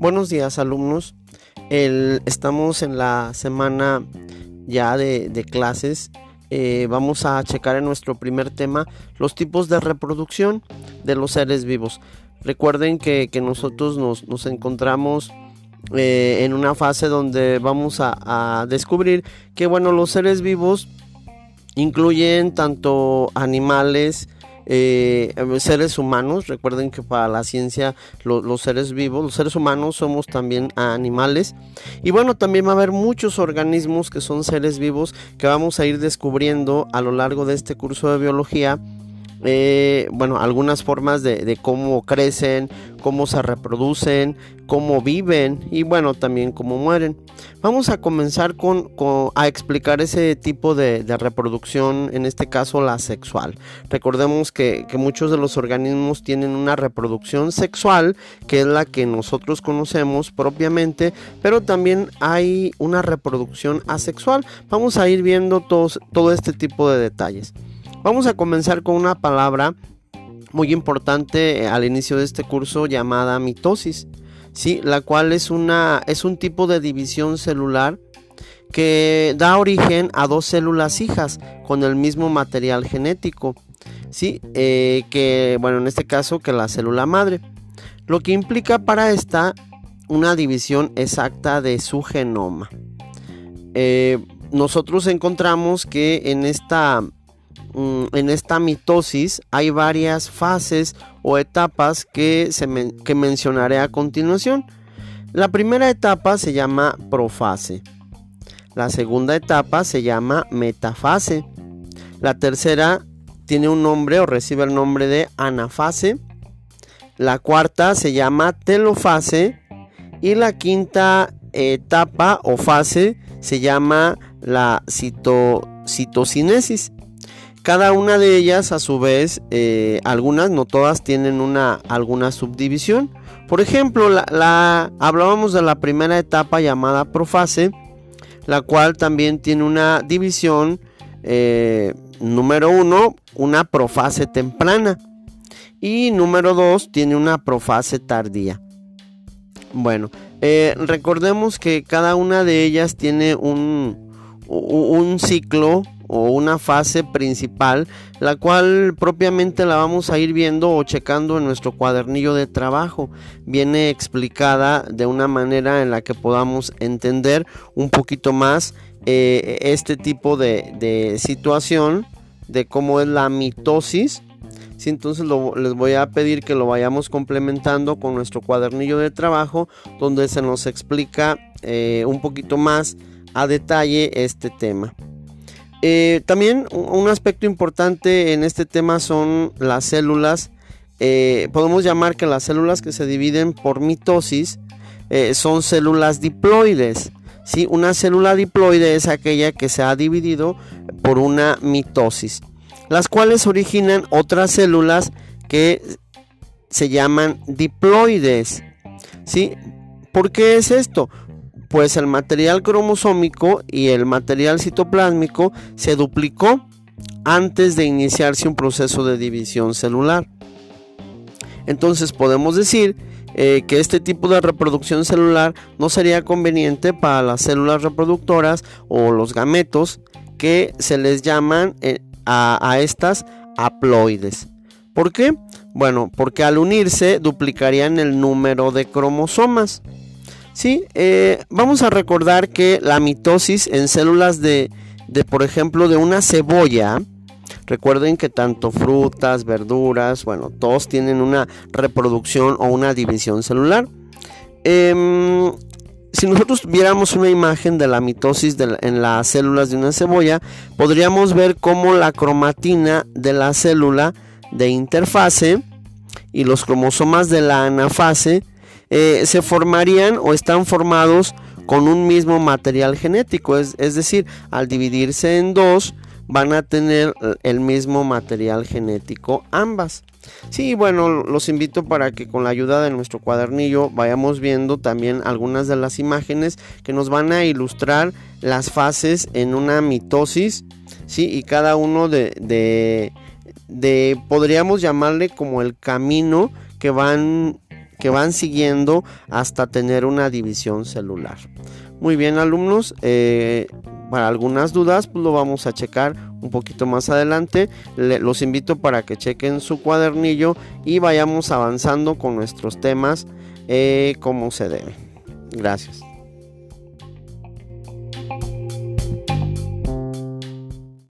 Buenos días alumnos. estamos en la semana ya de, clases. Eh, vamos a checar en nuestro primer tema los tipos de reproducción de los seres vivos. Recuerden que, nosotros nos, encontramos eh, en una fase donde vamos a, a descubrir que bueno, los seres vivos incluyen tanto animales, eh, seres humanos. Recuerden que para la ciencia los seres vivos, los seres humanos somos también animales. Y bueno, también va a haber muchos organismos que son seres vivos que vamos a ir descubriendo a lo largo de este curso de biología eh, bueno, algunas formas de, cómo crecen, cómo se reproducen, cómo viven y bueno, también cómo mueren. Vamos a comenzar con, a explicar ese tipo de, reproducción, en este caso la sexual. Recordemos que, que muchos de los organismos tienen una reproducción sexual, que es la que nosotros conocemos propiamente, pero también hay una reproducción asexual. Vamos a ir viendo todos, todo este tipo de detalles. Vamos a comenzar con una palabra muy importante eh, al inicio de este curso llamada mitosis, ¿sí? la cual es, una, es un tipo de división celular que da origen a dos células hijas con el mismo material genético, ¿sí? Eh, que bueno, en este caso que la célula madre, lo que implica para esta una división exacta de su genoma. Eh, nosotros encontramos que en esta en esta mitosis hay varias fases o etapas que, se que mencionaré a continuación. La primera etapa se llama profase. La segunda etapa se llama metafase. La tercera tiene un nombre o recibe el nombre de anafase. La cuarta se llama telofase. Y la quinta etapa o fase se llama la citocinesis. Cada una de ellas, a su vez, eh, algunas, no todas, tienen una, alguna subdivisión. Por ejemplo, hablábamos de la primera etapa llamada profase, la cual también tiene una división. Eh, número uno, una profase temprana. Y número dos, tiene una profase tardía. Bueno, eh, recordemos que cada una de ellas tiene un, un ciclo o una fase principal, la cual propiamente la vamos a ir viendo o checando en nuestro cuadernillo de trabajo. Viene explicada de una manera en la que podamos entender un poquito más eh, este tipo de, situación, de cómo es la mitosis. entonces les voy a pedir que lo vayamos complementando con nuestro cuadernillo de trabajo, donde se nos explica eh, un poquito más a detalle este tema. Eh, también un aspecto importante en este tema son las células. Eh, podemos llamar que las células que se dividen por mitosis eh, son células diploides. ¿sí? Una célula diploide es aquella que se ha dividido por una mitosis, las cuales originan otras células que se llaman diploides. ¿sí? ¿Por qué es esto? Pues el material cromosómico y el material citoplásmico se duplicó antes de iniciarse un proceso de división celular. Entonces podemos decir eh, que este tipo de reproducción celular no sería conveniente para las células reproductoras o los gametos que se les llaman eh, a, a estas haploides. ¿Por qué? Bueno, porque al unirse duplicarían el número de cromosomas. Sí, eh, vamos a recordar que la mitosis en células de, por ejemplo, de una cebolla, recuerden que tanto frutas, verduras, bueno, todos tienen una reproducción o una división celular. Em, si nosotros viéramos una imagen de la mitosis en las células de una cebolla, podríamos ver cómo la cromatina de la célula de interfase y los cromosomas de la anafase eh, se formarían o están formados con un mismo material genético, es, decir, al dividirse en dos van a tener el mismo material genético ambas. Sí, bueno, los invito para que con la ayuda de nuestro cuadernillo vayamos viendo también algunas de las imágenes que nos van a ilustrar las fases en una mitosis, sí, y cada uno de, de podríamos llamarle como el camino que van que van siguiendo hasta tener una división celular. Muy bien alumnos, eh, para algunas dudas pues lo vamos a checar un poquito más adelante. los invito para que chequen su cuadernillo y vayamos avanzando con nuestros temas eh, como se debe. Gracias.